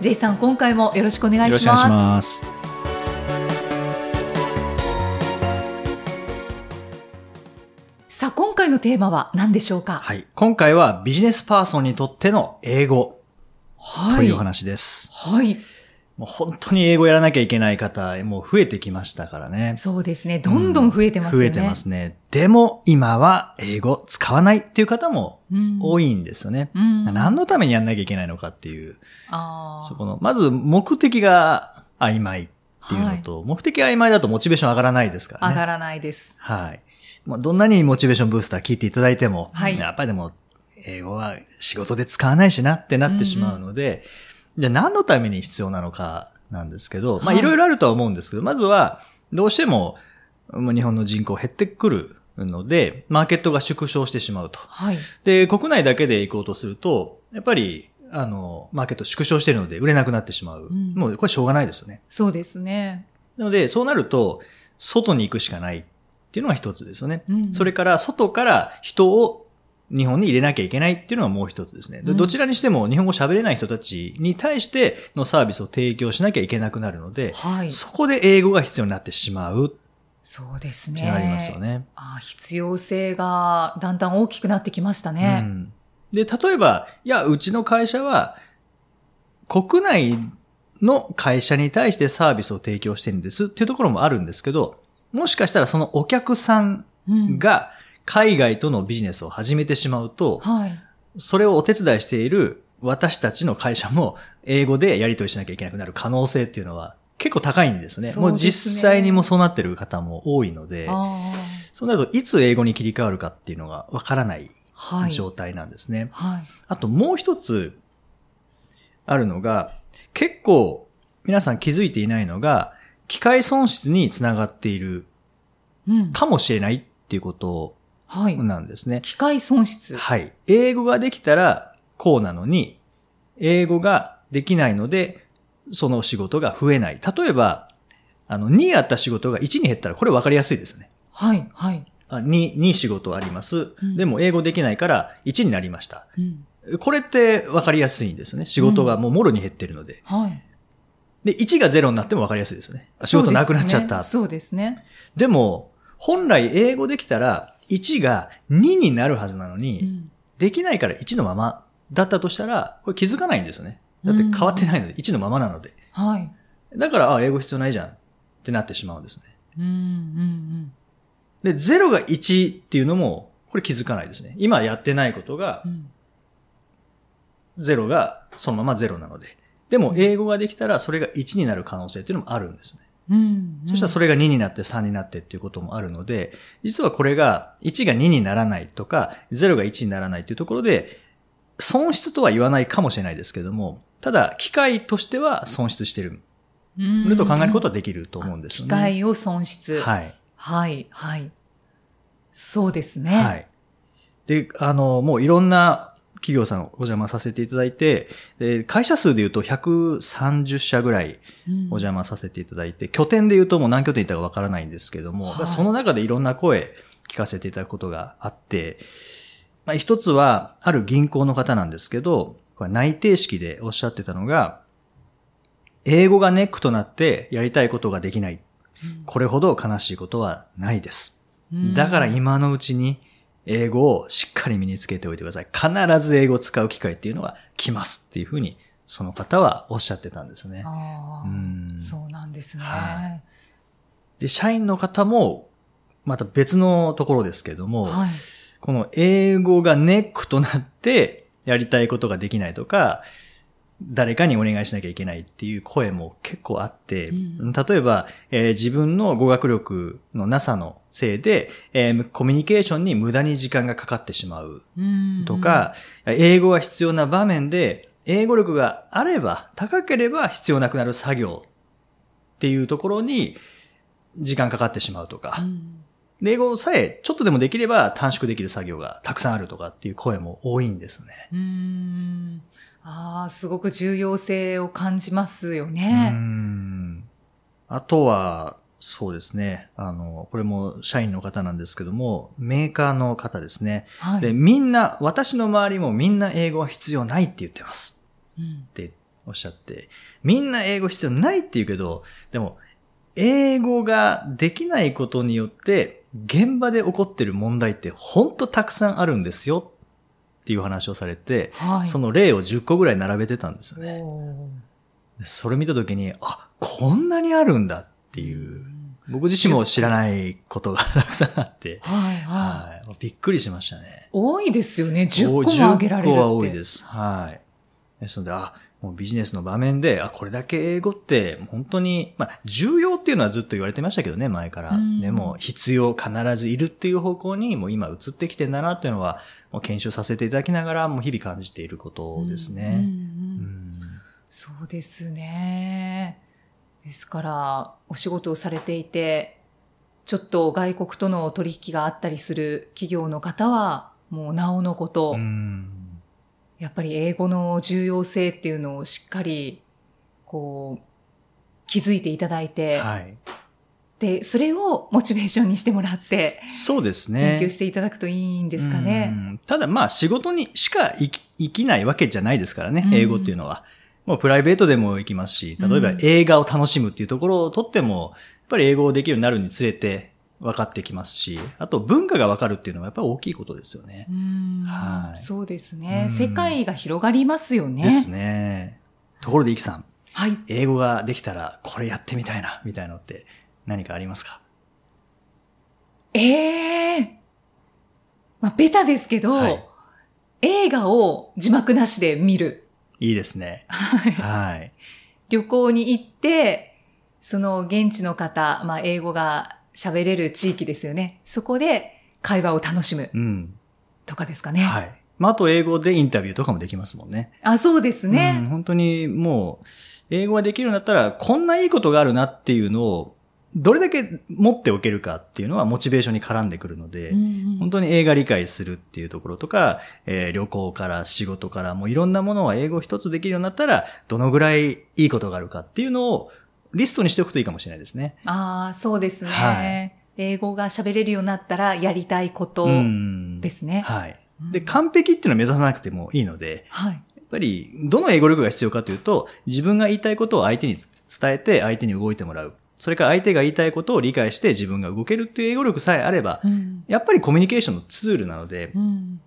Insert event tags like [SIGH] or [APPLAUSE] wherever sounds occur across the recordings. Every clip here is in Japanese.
J さん今回もよろしくお願いします。さあ今回のテーマは何でしょうか？はい。今回はビジネスパーソンにとっての英語はというお話です。はいもう本当に英語やらなきゃいけない方、もう増えてきましたからね。そうですねどんどん増えてますよね、増えてますね。でも今は英語使わないっていう方もうん多いんですよね。うん何のためにやんなきゃいけないのかっていう、あーそこの、まず目的が曖昧っていうのと、目的が曖昧だとモチベーション上がらないですからね。上がらないですはい。まあ、どんなにモチベーションブースター聞いていただいても、はいやっぱりでも、英語は仕事で使わないしなってなってしまうので、じゃあ何のために必要なのかなんですけど、まあはいいろいろあるとは思うんですけど、まずは、どうしても、日本の人口減ってくるので、マーケットが縮小してしまうと。はいで、国内だけで行こうとすると、やっぱり、あの、マーケット縮小しているので売れなくなってしまう。うんもうこれしょうがないですよね。そうですねなので、そうなると、外に行くしかないっていうのが一つですよね。うんそれから、外から人を日本に入れなきゃいけないっていうのがもう一つですね。どちらにしても日本語喋れない人たちに対してのサービスを提供しなきゃいけなくなるので、はいそこで英語が必要になってしまうそうですねありますよね。あー必要性がだんだん大きくなってきましたうね。んで、例えば、いや、うちの会社は、国内の会社に対してサービスを提供してるんですっていうところもあるんですけど、もしかしたらそのお客さんうんが海外とのビジネスを始めてしまうと、はい。それをお手伝いしている私たちの会社も英語でやり取りしなきゃいけなくなる可能性っていうのは結構高いんですね。そうですねもう実際にもうそうなってる方も多いので、あそうなるといつ英語に切り替わるかっていうのがわからない。状態なんですね。はい。あともう一つあるのが、結構皆さん気づいていないのが、機械損失につながっているうん。かもしれないっていうことはい。なんですね。機械損失。はい。英語ができたらこうなのに、英語ができないので、その仕事が増えない。例えば、あの、2あった仕事が1に減ったら、これ分かりやすいですね。はい。はい。あ 2, 2仕事ありますうん。でも英語できないから1になりました。うん。これって分かりやすいんですね。仕事がもうもろに減ってるので。はい。で、1が0になっても分かりやすいですね。仕事なくなっちゃった。そうですね。でも、本来英語できたら、1が2になるはずなのに、そうんできないから1のままだったとしたら、これ気づかないんですよね。だって変わってないので、1のままなので。はい。だから、あ、英語必要ないじゃんってなってしまうんですね。うん。うん。で、0が1っていうのも、これ気づかないですね。今やってないことがう、ん。0がそのまま0なので。でも、英語ができたら、それが1になる可能性っていうのもあるんですね。うん。そしたらそれが2になって3になってっていうこともあるので、実はこれが1が2にならないとか、0が1にならないというところで、損失とは言わないかもしれないですけども、ただ、機械としては損失してる。うん。と考えることはできると思うんですよね。機械を損失。はい。はい。はい。そうですね。はい。で、あの、もういろんな企業さんをお邪魔させていただいて、で会社数で言うと130社ぐらいうん。お邪魔させていただいて、拠点で言うともう何拠点いたかわからないんですけども、はいその中でいろんな声聞かせていただくことがあって、まあ、一つは、ある銀行の方なんですけど、これ内定式でおっしゃってたのが、英語がネックとなってやりたいことができない。これほど悲しいことはないです。うんだから今のうちに英語をしっかり身につけておいてください。必ず英語を使う機会っていうのは来ますっていうふうに、その方はおっしゃってたんですね。ああうんそうなんですね。はで、社員の方も、また別のところですけども、はい。この英語がネックとなってやりたいことができないとか、誰かにお願いしなきゃいけないっていう声も結構あって、うん例えば、えー自分の語学力のなさのせいで、えーコミュニケーションに無駄に時間がかかってしまううんとか、英語が必要な場面で、英語力があれば、高ければ必要なくなる作業っていうところに時間かかってしまうとか、うんで英語さえちょっとでもできれば短縮できる作業がたくさんあるとかっていう声も多いんですね。うーん。ああ、すごく重要性を感じますよね。んあとは、そうですね。あの、これも社員の方なんですけども、メーカーの方ですね。はい。で、みんな、私の周りもみんな英語は必要ないって言ってます。うんっておっしゃって、みんな英語必要ないって言うけど、でも、英語ができないことによって、現場で起こってる問題って本当たくさんあるんですよっていう話をされて、はい。その例を10個ぐらい並べてたんですよね。それ見たときに、あ、こんなにあるんだっていう、僕自身も知らないことがたくさんあって、はいはい。はい。びっくりしましたね。多いですよね。10個も挙げられるって。10個は多いです。はい。ですので、あ、もうビジネスの場面で、あ、これだけ英語って本当に、まあ、重要っていうのはずっと言われてましたけどね、前から。うんでも、必要、必ずいるっていう方向に、もう今移ってきてんだなっていうのは、もう研修させていただきながら、もう日々感じていることですね。そうですね。ですから、お仕事をされていて、ちょっと外国との取引があったりする企業の方は、もうなおのこと、うんやっぱり英語の重要性っていうのをしっかり、こう、気づいていただいて、はい。で、それをモチベーションにしてもらって、そうですね。勉強していただくといいんですかね。うんただまあ仕事にしか生き生きないわけじゃないですからねう、ん英語っていうのは。もうプライベートでも行きますし、例えばうん映画を楽しむっていうところをとっても、やっぱり英語をできるようになるにつれて分かってきますし、あと文化が分かるっていうのはやっぱり大きいことですよね。うんはいそうですね、うん世界が広がりますよね。ですね。ところで、イキさん、はい。英語ができたらこれやってみたいな、みたいなのって何かありますか？ええまあ、ベタですけど、はい映画を字幕なしで見る。いいですね。はいはい。旅行に行って、その現地の方、まあ、英語が喋れる地域ですよね。そこで会話を楽しむうん。とかですかね。はい。まあ、あと英語でインタビューとかもできますもんね。あ、そうですうん、ね。本当にもう、英語ができるようになったら、こんないいことがあるなっていうのを、どれだけ持っておけるかっていうのはモチベーションに絡んでくるので、うんうん本当に映画理解するっていうところとか、えー旅行から仕事からもういろんなものは英語一つできるようになったら、どのぐらいいいことがあるかっていうのをリストにしておくといいかもしれないですね。ああ、そうですね、はい英語が喋れるようになったらやりたいことうんですね。はい。うんで、完璧っていうのは目指さなくてもいいので、はい。やっぱり、どの英語力が必要かというと、自分が言いたいことを相手に伝えて、相手に動いてもらう。それから相手が言いたいことを理解して自分が動けるっていう英語力さえあれば、うんやっぱりコミュニケーションのツールなので、うん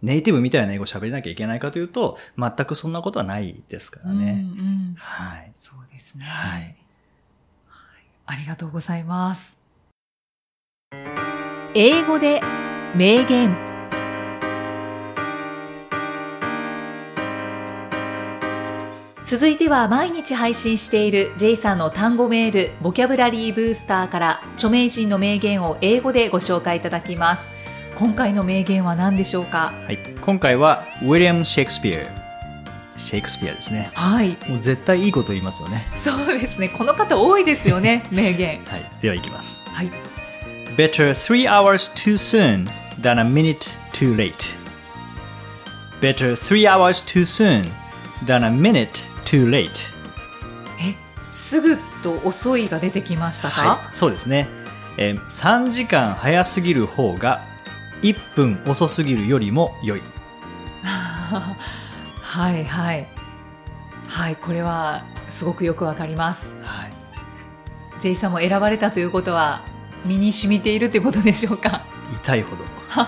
ネイティブみたいな英語を喋れなきゃいけないかというと、全くそんなことはないですからね。うんうんはい。そうですね。はい。ありがとうございます。英語で名言続いては毎日配信している J さんの単語メール、ボキャブラリーブースターから著名人の名言を英語でご紹介いただきます。今回の名言は何でしょうか？はい。今回は、ウィリアム・シェイクスピア。シェイクスピアですね。はい。もう絶対いいこと言いますよね。そうですね。この方多いですよね、[LAUGHS] 名言。はい。では行きます。はい。Better three hours too soon than a minute too late. Better three hours too soon than a minute too late. え、すぐと遅いが出てきましたか、はい、そうですね、えー3時間早すぎる方が1分遅すぎるよりも良い。[LAUGHS] はいはい。はい、これはすごくよくわかります。はい、J さんも選ばれたということは身に染みているということでしょうか？痛いほど。[LAUGHS]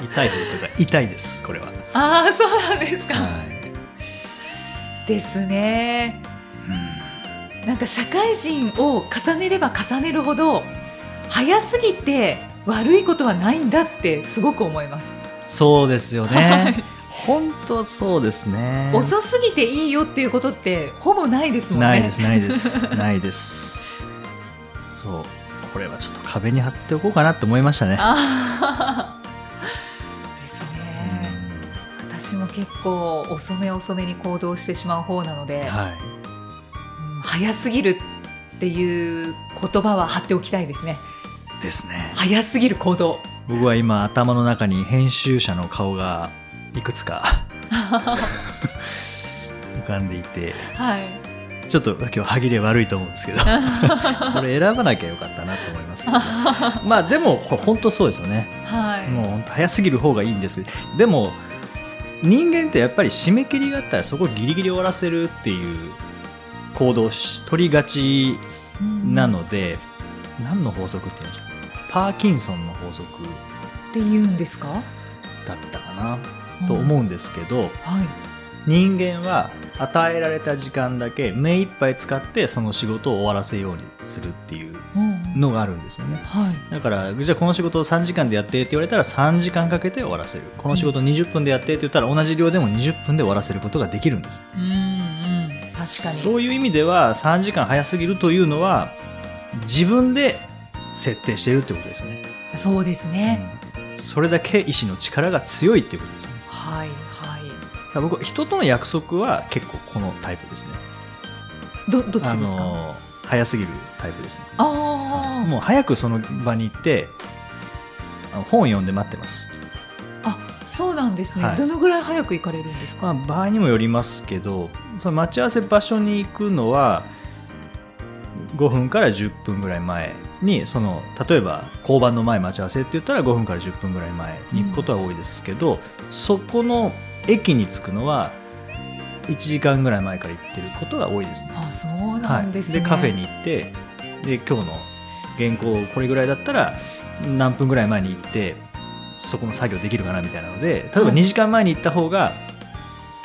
痛いほどというか痛いです、これは。ああ、そうなんですか。はいですね。なんか社会人を重ねれば重ねるほど早すぎて悪いことはないんだってすごく思います。そうですよはねい。本当そうですね。遅すぎていいよっていうことってほぼないですもんね。ないです、ないです、[LAUGHS] ないです。そう。これはちょっと壁に貼っておこうかなって思いましたね。結構遅め遅めに行動してしまう方なので、はい。うん早すぎるっていう言葉は貼っておきたいですね。ですね。早すぎる行動。僕は今頭の中に編集者の顔がいくつか [LAUGHS] 浮かんでいて、はい。ちょっと今日歯切れ悪いと思うんですけど、[LAUGHS] これ選ばなきゃよかったなと思いますけど、まあでもほ本当そうですよね。はい。もう本当早すぎる方がいいんですでも人間ってやっぱり締め切りがあったらそこギリギリ終わらせるっていう行動をし取りがちうん。なので、何の法則っていうんでしょう？パーキンソンの法則。って言うんですか？だったかな？と思うんですけど、はい。人間は与えられた時間だけ目いっぱい使ってその仕事を終わらせようにするっていううんのがあるんですよね。はい。だから、じゃあこの仕事を3時間でやってって言われたら3時間かけて終わらせる。この仕事を20分でやってって言ったら同じ量でも20分で終わらせることができるんです。うんうん。確かに。そういう意味では3時間早すぎるというのは自分で設定してるってことですよね。そうですね。うんそれだけ意志の力が強いっていうことですね。はいはい。僕は人との約束は結構このタイプですね。どどっちですか？早すぎるタイプですね。ああ。もう早くその場に行って本を読んで待ってます。あ、そうなんですね、はいどのぐらい早く行かれるんですか？まあ、場合にもよりますけどその待ち合わせ場所に行くのは5分から10分ぐらい前にその例えば交番の前待ち合わせって言ったら5分から10分ぐらい前に行くことは多いですけど、そこの駅に着くのは1時間ぐらい前から行ってることが多いですね。あ、そうなんですね。はい、でカフェに行ってで今日の原稿これぐらいだったら何分ぐらい前に行ってそこの作業できるかなみたいなので例えばはい2時間前に行った方が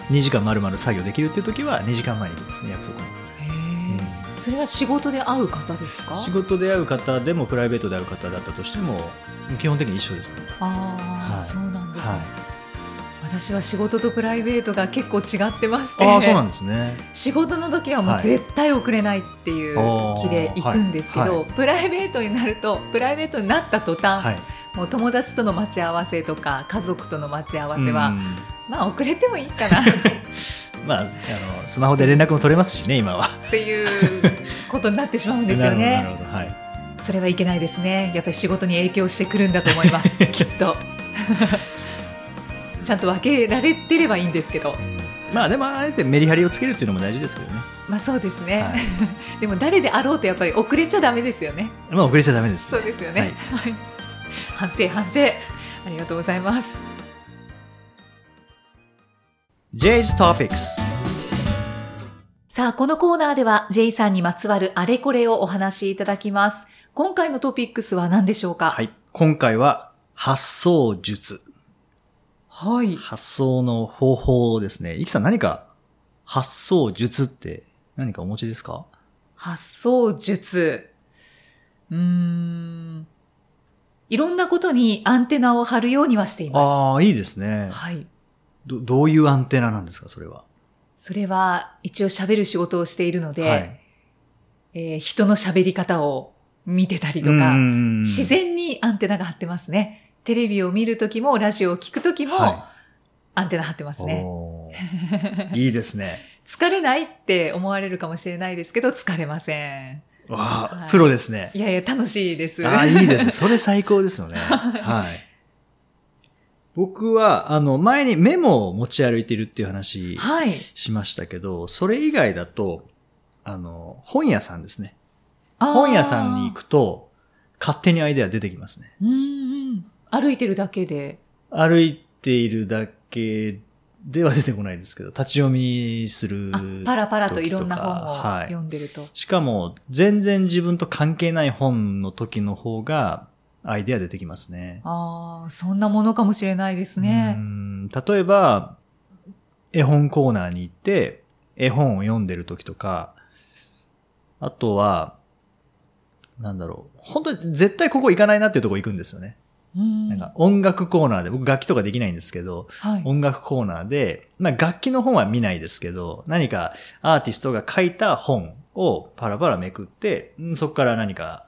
2時間まるまる作業できるっていう時は2時間前に行きますね約束に、へえ。それは仕事で会う方ですか？仕事で会う方でもプライベートで会う方だったとしても基本的に一緒ですねああ、はいそうなんですね。はい私は仕事とプライベートが結構違ってまして。ああそうなんですね仕事の時はもうはい絶対遅れないっていう気で行くんですけど、あーはいプライベートになるとプライベートになった途端、はいもう友達との待ち合わせとか家族との待ち合わせは、うんまあ遅れてもいいかなっ [LAUGHS] まああのスマホで連絡も取れますしね今はていうことになってしまうんですよね。ほ [LAUGHS] どなるほどはいそれはいけないですね。やっぱり仕事に影響してくるんだと思います。[LAUGHS] きっと。ちゃんと分けられてればいいんですけど、まあでもあえてメリハリをつけるっていうのも大事ですけどねまあそうですね。はい [LAUGHS] でも誰であろうとやっぱり遅れちゃダメですよね。まあ遅れちゃダメです、そうですよね。はいはい。反省反省。ありがとうございます。J's Topics さあ、このコーナーでは J さんにまつわるあれこれをお話しいただきます。今回のトピックスは何でしょうか？はい。今回は発想術。はい。発想の方法ですね。イキさん何か発想術って何かお持ちですか？発想術。うーん。いろんなことにアンテナを張るようにはしていまああ、いいですねす。。はい。ど、どういうアンテナなんですかそれは？それは一応喋る仕事をしているので、はい。えー人の喋り方を見てたりとか、うん自然にアンテナが張ってますね。テレビを見るときも、ラジオを聞くときも、はアンテナ張ってますね。[LAUGHS] いいですね。疲れないって思われるかもしれないですけど、疲れません。わあ、はいプロですね。いやいや、楽しいです。ああ、いいですね。それ最高ですよね。[LAUGHS] はい。僕は、あの、前にメモを持ち歩いてるっていう話はい。しましたけど、それ以外だと、あの、本屋さんですね。本屋さんに行くと、勝手にアイデア出てきますね。うんうん。歩いてるだけで。歩いているだけでは出てこないですけど、立ち読みするあ、パラパラといろんな本をはい読んでると。しかも、全然自分と関係ない本の時の方が、アイデア出てきますね。ああ、そんなものかもしれないですうね。ん例えば、絵本コーナーに行って、絵本を読んでる時とか、あとは、なんだろう。本当に絶対ここ行かないなっていうとこ行くんですよね。うんなんか音楽コーナーで、僕楽器とかできないんですけど、はい。音楽コーナーで、まあ楽器の本は見ないですけど、何かアーティストが書いた本をパラパラめくって、うんそこから何か、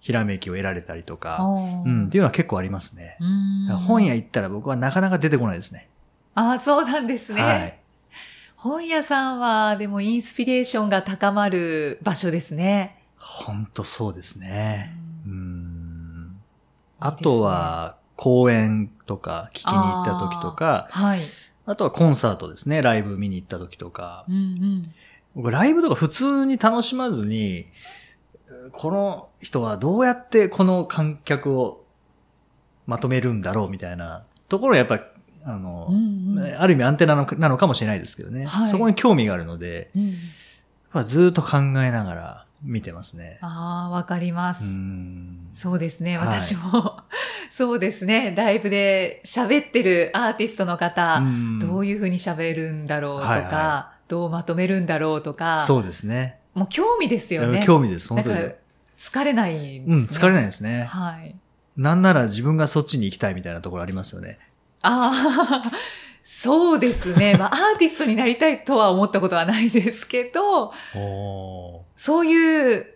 ひらめきを得られたりとか、うん、っていうのは結構ありますね。うん本屋行ったら僕はなかなか出てこないですね。ああ、そうなんですね。はい。本屋さんは、でもインスピレーションが高まる場所ですね。本当そうですね。あとは、公演とか聞きに行った時とか、はい。あとはコンサートですね。ライブ見に行った時とか。うんうん。僕、ライブとか普通に楽しまずに、この人はどうやってこの観客をまとめるんだろうみたいなところはやっぱり、あの、うんうんある意味アンテナのなのかもしれないですけどね。はいそこに興味があるので、うんずっと考えながら見てますね。ああ、わかります。うんそうですね。はい私も、[LAUGHS] そうですね。ライブで喋ってるアーティストの方、うんどういうふうに喋るんだろうとか、はいはどうまとめるんだろうとか、そうですね。もう興味ですよね。興味です、本当に。だから、疲れないですね。うん、疲れないですね。はい。なんなら自分がそっちに行きたいみたいなところありますよね。ああ、そうですね。まあ、[LAUGHS] アーティストになりたいとは思ったことはないですけど、おそういう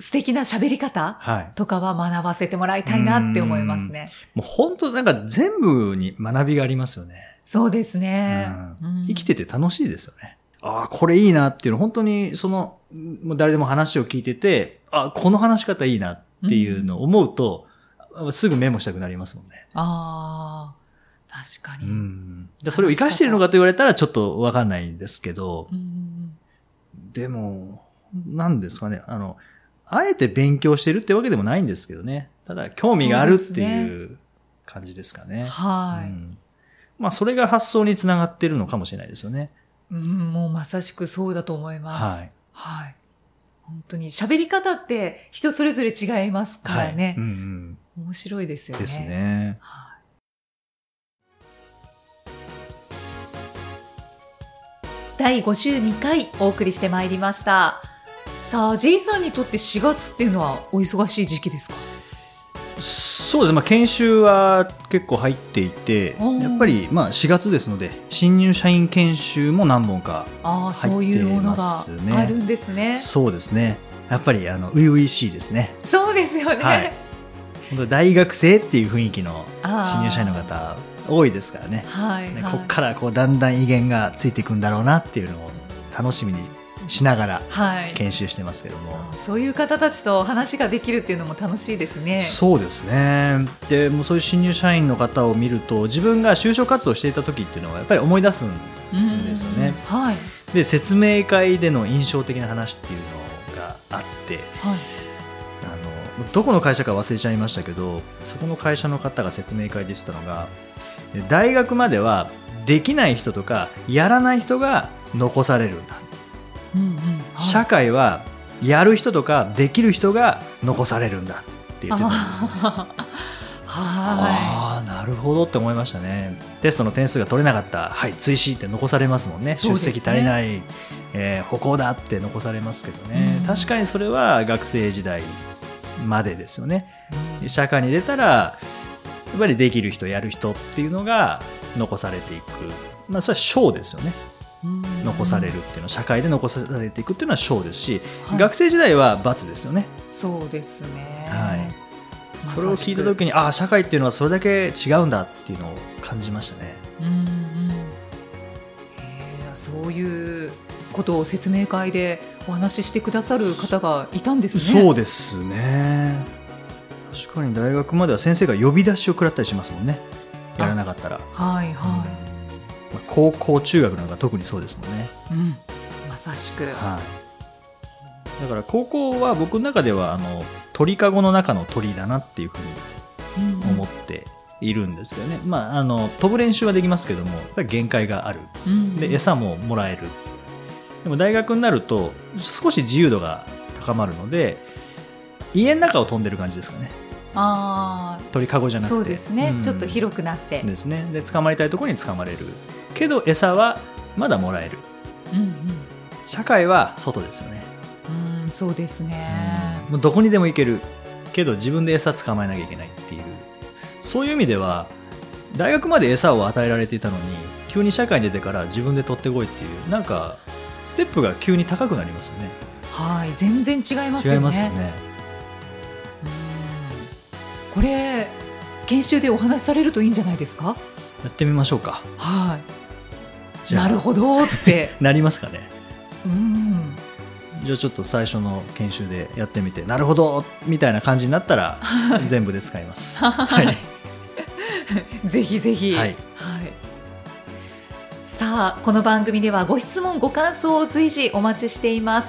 素敵な喋り方はい。とかは学ばせてもらいたいなって思いますね。もう本当なんか全部に学びがありますよね。そうですね。うん生きてて楽しいですよね。ああ、これいいなっていうの、本当にその、もう誰でも話を聞いてて、あこの話し方いいなっていうのを思うと、すぐメモしたくなりますもんね。ああ、確かうに。ん。でそれを活かしてるのかと言われたらちょっとわかんないんですけど、うんでも、なんですかね、あの、あえて勉強してるってわけでもないんですけどね。ただ、興味があるっていう感じですかね。はい、うんまあ、それが発想につながってるのかもしれないですよね。うん。もうまさしくそうだと思います。はい。はい。本当に喋り方って人それぞれ違いますからね。はい。うん面白いですうん。よね。ですね。はい。第52回お送りしてまいりました。さあ、J さんにとって4月っていうのはお忙しい時期ですか？そうですね。まあ、研修は結構入っていてやっぱり、まあ、4月ですので、新入社員研修も何本か、ああ、入ってそういうものがますねあるんですね。そうですね。やっぱり、あの、初々しいですね。そうですよね。はい本当大学生っていう雰囲気の新入社員の方多いですからね。はい、はい。ねこっからこうだんだん威厳がついていくんだろうなっていうのを楽しみにしながらはい。研修してますけども。あーそういう方たちと話ができるっていうのも楽しいですね。そうですね。で、もうそういう新入社員の方を見ると、自分が就職活動していた時っていうのはやっぱり思い出すんうんですよねはい。で、説明会での印象的な話っていうのがあって、はい。あの、どこの会社か忘れちゃいましたけど、そこの会社の方が説明会で言ってたのが、大学まではできない人とかやらない人が残されるんだ。うんうん。社会はやる人とかできる人が残されるんだって言ってたんですね。はああなるほどって思いましたね。テストの点数が取れなかった。はい追試って残されますもんね。ね。出席足りない、えー歩行だって残されますけどね、うん。確かにそれは学生時代までですよね。い。社会に出たらやっぱりできる人やる人っていうのが残されていく。まあそれは賞ですよね。うん。残されるっていうのは社会で残されていくっていうのは賞ですし、はい。学生時代は罰ですよね。そうですね。はい。それを聞いた時にああ社会っていうのはそれだけ違うんだっていうのを感じましたね。うんうん。へーそういうことを説明会でお話ししてくださる方がいたんですね。そうですね確かに大学までは先生が呼び出しを食らったりしますもんね。やらなかったら、はいはまあ高校中学なんか特にそうですもんね。い。うん。まさしく。はい。だから高校は僕の中ではあの鳥かごの中の鳥だなっていうふうに思っているんですけどね、まああの飛ぶ練習はできますけどもやっぱり限界がある。うん。で餌ももらえる。でも大学になると少し自由度が高まるので家の中を飛んでる感じですかね。あ鳥かごじゃあ、なくて。そうですね。ん。ちょっと広くなって。ですね。で捕まりたいところに捕まれる。けど餌はまだもらえる。うん社会は外ですよね、うん。うん、そうですね。もうどこにでも行ける。けど自分で餌捕まえなきゃいけないっていう。そういう意味では大学まで餌を与えられていたのに急に社会に出てから自分で取ってこいっていうなんかステップが急に高くなりますよね。はい、全然違いますよね。違いますよね。うんこれ研修でお話しされるといいんじゃないですか？やってみましょうかはい。なるほどって。[LAUGHS] なりますかね。うん。じゃあちょっと最初の研修でやってみて、なるほどみたいな感じになったら、全部で使います。[LAUGHS] はい。ぜひぜひ。はいさあ、この番組ではご質問、ご感想を随時お待ちしています。